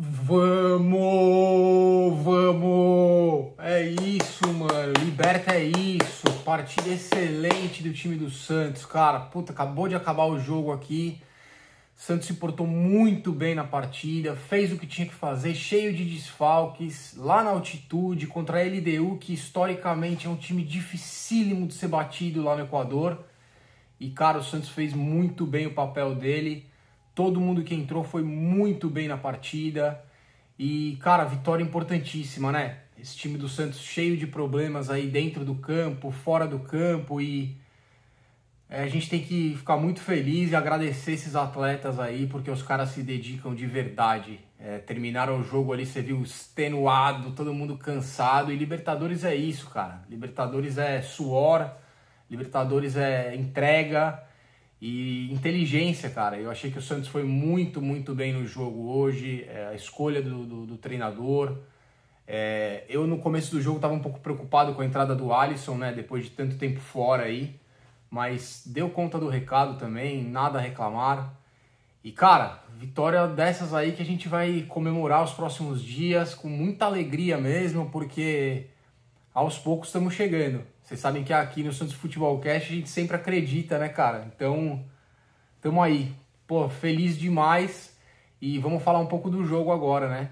Vamos, vamos! É isso, mano. Liberta é isso. Partida excelente do time do Santos, cara. Puta, acabou de acabar o jogo aqui. Santos se portou muito bem na partida, fez o que tinha que fazer, cheio de desfalques, lá na altitude, contra a LDU, que historicamente é um time dificílimo de ser batido lá no Equador. E, cara, o Santos fez muito bem o papel dele. Todo mundo que entrou foi muito bem na partida. E, cara, vitória importantíssima, né? Esse time do Santos cheio de problemas aí dentro do campo, fora do campo e é, a gente tem que ficar muito feliz e agradecer esses atletas aí, porque os caras se dedicam de verdade. É, terminaram o jogo ali, você viu extenuado, todo mundo cansado. E Libertadores é isso, cara. Libertadores é suor, Libertadores é entrega e inteligência, cara. Eu achei que o Santos foi muito, muito bem no jogo hoje. É, a escolha do, do, do treinador. É, eu no começo do jogo estava um pouco preocupado com a entrada do Alisson, né? Depois de tanto tempo fora aí. Mas deu conta do recado também, nada a reclamar. E cara, vitória dessas aí que a gente vai comemorar os próximos dias com muita alegria mesmo, porque aos poucos estamos chegando. Vocês sabem que aqui no Santos Futebol Cast a gente sempre acredita, né, cara? Então, tamo aí. Pô, feliz demais. E vamos falar um pouco do jogo agora, né?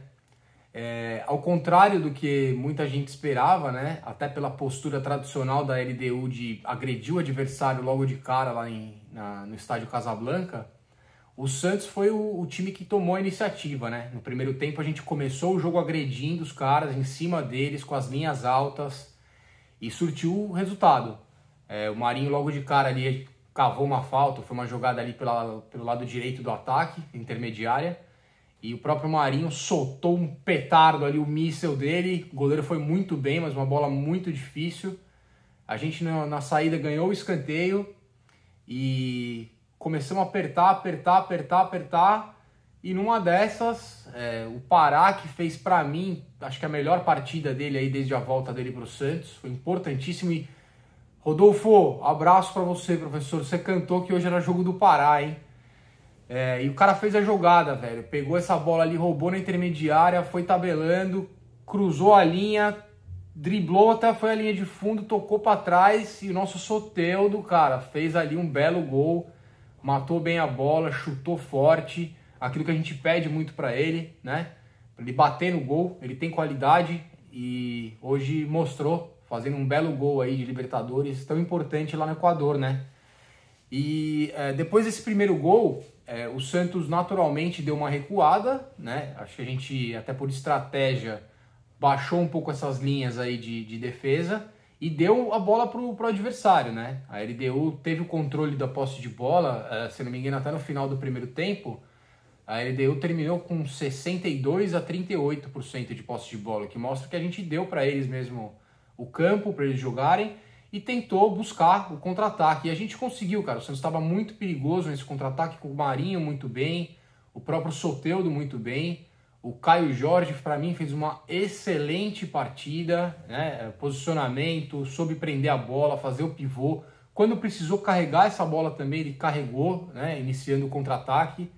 É, ao contrário do que muita gente esperava, né? Até pela postura tradicional da LDU de agredir o adversário logo de cara lá em, na, no estádio Casablanca, o Santos foi o, o, time que tomou a iniciativa, né? No primeiro tempo a gente começou o jogo agredindo os caras em cima deles com as linhas altas e surtiu o resultado. É, o Marinho logo de cara ali cavou uma falta, foi uma jogada ali pela, pelo lado direito do ataque, intermediária, e o próprio Marinho soltou um petardo ali, o míssel dele, o goleiro foi muito bem, mas uma bola muito difícil. A gente na, na saída ganhou o escanteio e começamos a apertar, apertar, apertar, apertar, e numa dessas, é, o Pará, que fez para mim, acho que a melhor partida dele aí desde a volta dele para o Santos, foi importantíssimo. E Rodolfo, abraço para você, professor. Você cantou que hoje era jogo do Pará, hein? É, e o cara fez a jogada, velho. Pegou essa bola ali, roubou na intermediária, foi tabelando, cruzou a linha, driblou até foi a linha de fundo, tocou para trás e o nosso Soteudo, cara, fez ali um belo gol, matou bem a bola, chutou forte aquilo que a gente pede muito para ele, né? Pra ele bater no gol, ele tem qualidade e hoje mostrou fazendo um belo gol aí de Libertadores, tão importante lá no Equador, né? E é, depois desse primeiro gol, é, o Santos naturalmente deu uma recuada, né? Acho que a gente, até por estratégia, baixou um pouco essas linhas aí de, de defesa e deu a bola pro, pro adversário, né? A LDU teve o controle da posse de bola, é, se não me engano, até no final do primeiro tempo, a LDU terminou com 62 a 38% de posse de bola, que mostra que a gente deu para eles mesmo o campo para eles jogarem e tentou buscar o contra-ataque. E a gente conseguiu, cara. O Santos estava muito perigoso nesse contra-ataque com o Marinho muito bem, o próprio Soteudo muito bem. O Caio Jorge, para mim, fez uma excelente partida, né? posicionamento, soube prender a bola, fazer o pivô. Quando precisou carregar essa bola também, ele carregou, né? iniciando o contra-ataque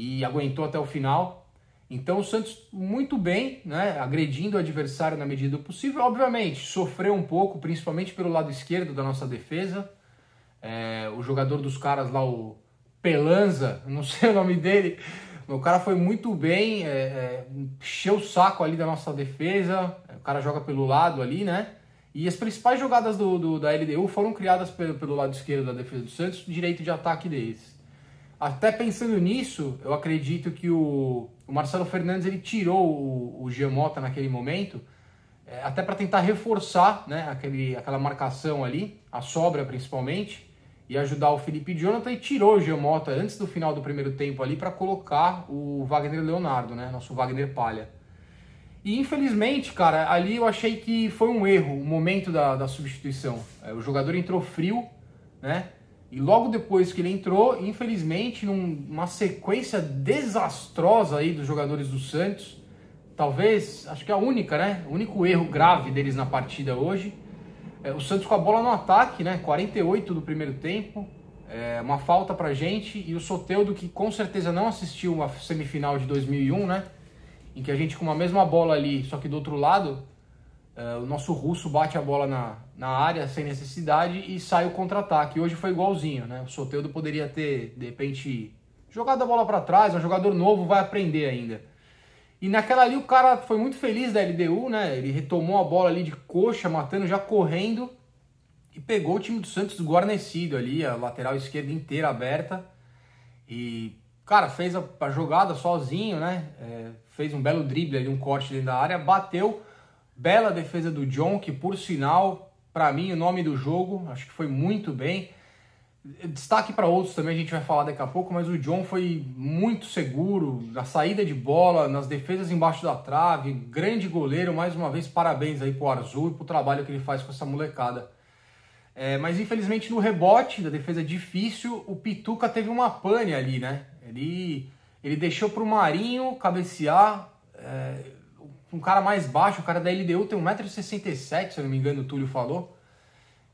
e aguentou até o final. Então o Santos muito bem, né, agredindo o adversário na medida do possível. Obviamente, sofreu um pouco, principalmente pelo lado esquerdo da nossa defesa. É, o jogador dos caras lá, o Pelanza, não sei o nome dele, o cara foi muito bem, é, é, encheu o saco ali da nossa defesa. O cara joga pelo lado ali, né? E as principais jogadas do, do da LDU foram criadas pelo, pelo lado esquerdo da defesa do Santos, direito de ataque deles. Até pensando nisso, eu acredito que o, o Marcelo Fernandes ele tirou o, o naquele momento, é, até para tentar reforçar né, aquele, aquela marcação ali, a sobra principalmente, e ajudar o Felipe Jonathan e tirou o Giamota antes do final do primeiro tempo ali para colocar o Wagner Leonardo, né, nosso Wagner Palha. E infelizmente, cara, ali eu achei que foi um erro o momento da, da substituição. É, o jogador entrou frio, né? E logo depois que ele entrou, infelizmente, numa sequência desastrosa aí dos jogadores do Santos, talvez, acho que é a única, né? O único erro grave deles na partida hoje. É, o Santos com a bola no ataque, né? 48 do primeiro tempo, é, uma falta pra gente. E o Soteudo, que com certeza não assistiu uma semifinal de 2001, né? em que a gente com uma mesma bola ali, só que do outro lado, é, o nosso russo bate a bola na, na área sem necessidade e sai o contra-ataque. Hoje foi igualzinho, né? O Soteudo poderia ter, de repente, jogado a bola para trás, um jogador novo vai aprender ainda. E naquela ali o cara foi muito feliz da LDU, né? Ele retomou a bola ali de coxa, matando, já correndo e pegou o time do Santos guarnecido ali, a lateral esquerda inteira aberta. E, cara, fez a, a jogada sozinho, né? É, fez um belo drible ali, um corte dentro da área, bateu Bela defesa do John, que por sinal, para mim, o nome do jogo, acho que foi muito bem. Destaque para outros também, a gente vai falar daqui a pouco, mas o John foi muito seguro na saída de bola, nas defesas embaixo da trave, grande goleiro, mais uma vez parabéns aí pro Arzu e pro trabalho que ele faz com essa molecada. É, mas infelizmente no rebote da defesa difícil, o Pituca teve uma pane ali, né? Ele, ele deixou pro Marinho cabecear, é, um cara mais baixo, o cara da LDU tem 1,67m, se eu não me engano, o Túlio falou.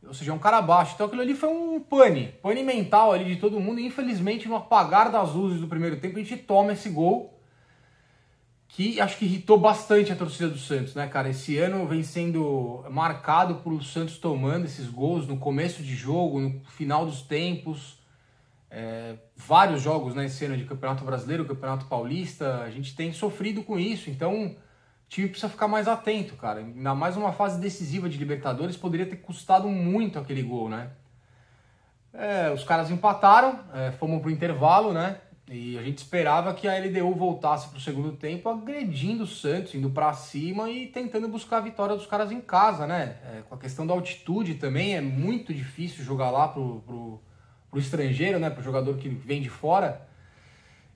Ou seja, é um cara baixo. Então aquilo ali foi um pane, pane mental ali de todo mundo. E infelizmente, no apagar das luzes do primeiro tempo, a gente toma esse gol que acho que irritou bastante a torcida do Santos, né, cara? Esse ano vem sendo marcado por o Santos tomando esses gols no começo de jogo, no final dos tempos. É, vários jogos né, esse ano de Campeonato Brasileiro, Campeonato Paulista, a gente tem sofrido com isso. Então o time precisa ficar mais atento, cara. Ainda mais uma fase decisiva de Libertadores, poderia ter custado muito aquele gol, né? É, os caras empataram, é, fomos pro intervalo, né? E a gente esperava que a LDU voltasse pro segundo tempo agredindo o Santos, indo para cima e tentando buscar a vitória dos caras em casa, né? É, com a questão da altitude também, é muito difícil jogar lá pro, pro, pro estrangeiro, né? Pro jogador que vem de fora.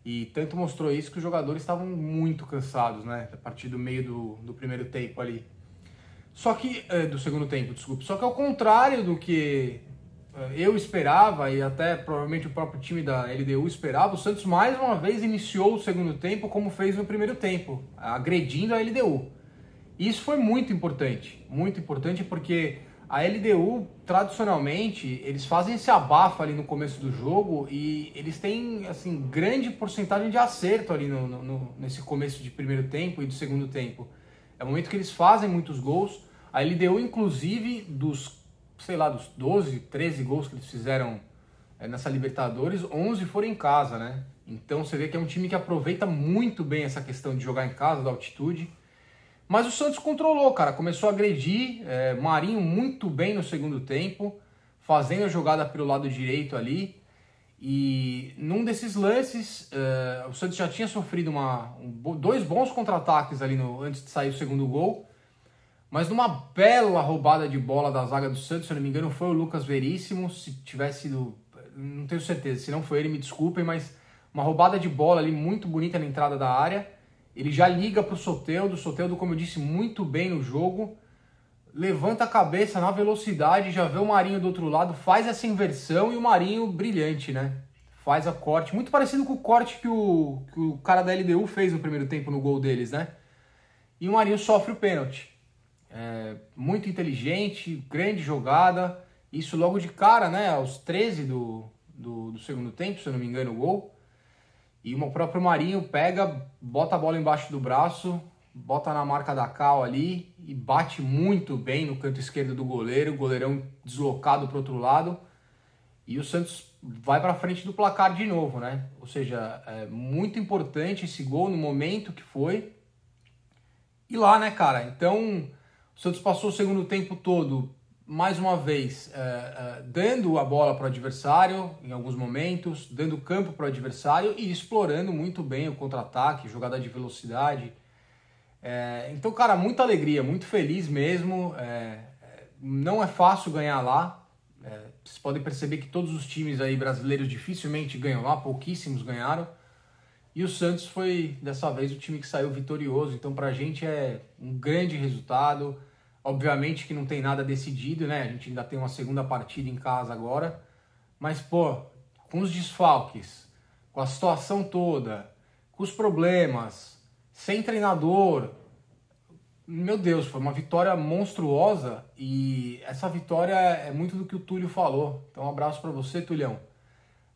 E tanto mostrou isso que os jogadores estavam muito cansados, né? A partir do meio do, do primeiro tempo ali. Só que. É, do segundo tempo, desculpe. Só que ao contrário do que é, eu esperava, e até provavelmente o próprio time da LDU esperava, o Santos mais uma vez iniciou o segundo tempo como fez no primeiro tempo, agredindo a LDU. Isso foi muito importante, muito importante porque a LDU, tradicionalmente, eles fazem esse abafa ali no começo do jogo e eles têm, assim, grande porcentagem de acerto ali no, no, nesse começo de primeiro tempo e do segundo tempo. É o momento que eles fazem muitos gols. A LDU, inclusive, dos, sei lá, dos 12, 13 gols que eles fizeram é, nessa Libertadores, 11 foram em casa, né? Então você vê que é um time que aproveita muito bem essa questão de jogar em casa, da altitude. Mas o Santos controlou, cara. Começou a agredir. É, Marinho muito bem no segundo tempo, fazendo a jogada pelo lado direito ali. E num desses lances, é, o Santos já tinha sofrido uma, um, dois bons contra-ataques ali no, antes de sair o segundo gol. Mas numa bela roubada de bola da zaga do Santos, se eu não me engano, foi o Lucas Veríssimo. Se tivesse sido. Não tenho certeza, se não foi ele, me desculpem, mas uma roubada de bola ali muito bonita na entrada da área ele já liga para o Soteldo, o Soteldo, como eu disse, muito bem no jogo, levanta a cabeça na velocidade, já vê o Marinho do outro lado, faz essa inversão e o Marinho brilhante, né? Faz a corte, muito parecido com o corte que o, que o cara da LDU fez no primeiro tempo no gol deles, né? E o Marinho sofre o pênalti. É, muito inteligente, grande jogada, isso logo de cara, né? Aos 13 do, do, do segundo tempo, se eu não me engano, o gol. E o próprio Marinho pega, bota a bola embaixo do braço, bota na marca da Cal ali e bate muito bem no canto esquerdo do goleiro, o goleirão deslocado para outro lado. E o Santos vai para frente do placar de novo, né? Ou seja, é muito importante esse gol no momento que foi. E lá, né, cara? Então, o Santos passou o segundo tempo todo mais uma vez, é, é, dando a bola para o adversário em alguns momentos, dando campo para o adversário e explorando muito bem o contra-ataque, jogada de velocidade. É, então, cara, muita alegria, muito feliz mesmo. É, não é fácil ganhar lá. É, vocês podem perceber que todos os times aí brasileiros dificilmente ganham lá, pouquíssimos ganharam. E o Santos foi dessa vez o time que saiu vitorioso. Então, para a gente é um grande resultado. Obviamente que não tem nada decidido, né? A gente ainda tem uma segunda partida em casa agora. Mas, pô, com os desfalques, com a situação toda, com os problemas, sem treinador. Meu Deus, foi uma vitória monstruosa e essa vitória é muito do que o Túlio falou. Então, um abraço para você, Tulhão.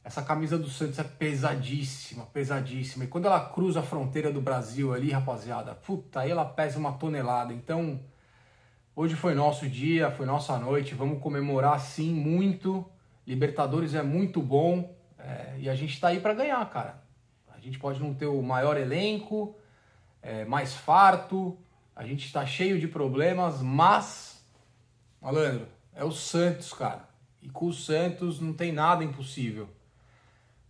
essa camisa do Santos é pesadíssima, pesadíssima. E quando ela cruza a fronteira do Brasil ali, rapaziada, puta, aí ela pesa uma tonelada. Então, hoje foi nosso dia, foi nossa noite. Vamos comemorar sim muito. Libertadores é muito bom é, e a gente tá aí para ganhar, cara. A gente pode não ter o maior elenco, é, mais farto, a gente está cheio de problemas, mas, malandro, é o Santos, cara. E com o Santos não tem nada impossível.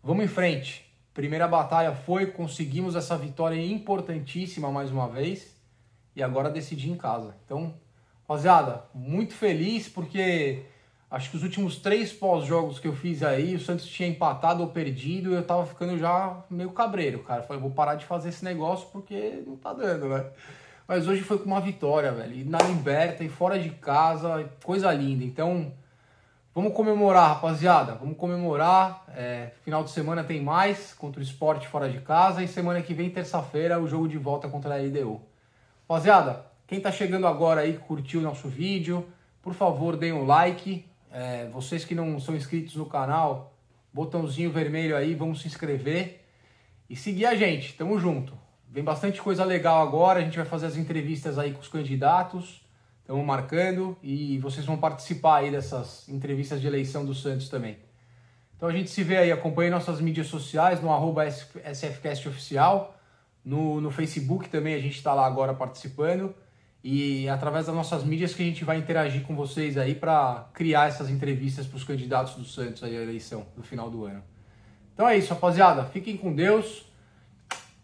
Vamos em frente. Primeira batalha foi, conseguimos essa vitória importantíssima mais uma vez e agora decidi em casa. Então, rapaziada, muito feliz porque acho que os últimos três pós-jogos que eu fiz aí, o Santos tinha empatado ou perdido e eu tava ficando já meio cabreiro, cara. Falei, vou parar de fazer esse negócio porque não tá dando, né? Mas hoje foi com uma vitória, velho. E na liberta e fora de casa, coisa linda. Então, Vamos comemorar, rapaziada. Vamos comemorar. É, final de semana tem mais contra o esporte fora de casa. E semana que vem, terça-feira, o jogo de volta contra a LDU. Rapaziada, quem tá chegando agora aí, curtiu o nosso vídeo, por favor, deem um like. É, vocês que não são inscritos no canal, botãozinho vermelho aí, vamos se inscrever. E seguir a gente, tamo junto. Vem bastante coisa legal agora, a gente vai fazer as entrevistas aí com os candidatos. Estamos marcando e vocês vão participar aí dessas entrevistas de eleição do Santos também. Então a gente se vê aí, acompanhe nossas mídias sociais no arroba SFCast Oficial, no, no Facebook também a gente está lá agora participando e através das nossas mídias que a gente vai interagir com vocês aí para criar essas entrevistas para os candidatos do Santos aí à eleição no final do ano. Então é isso, rapaziada. Fiquem com Deus.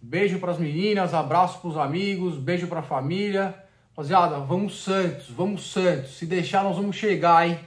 Beijo para as meninas, abraço para os amigos, beijo para a família. Rapaziada, vamos Santos, vamos Santos. Se deixar, nós vamos chegar, hein?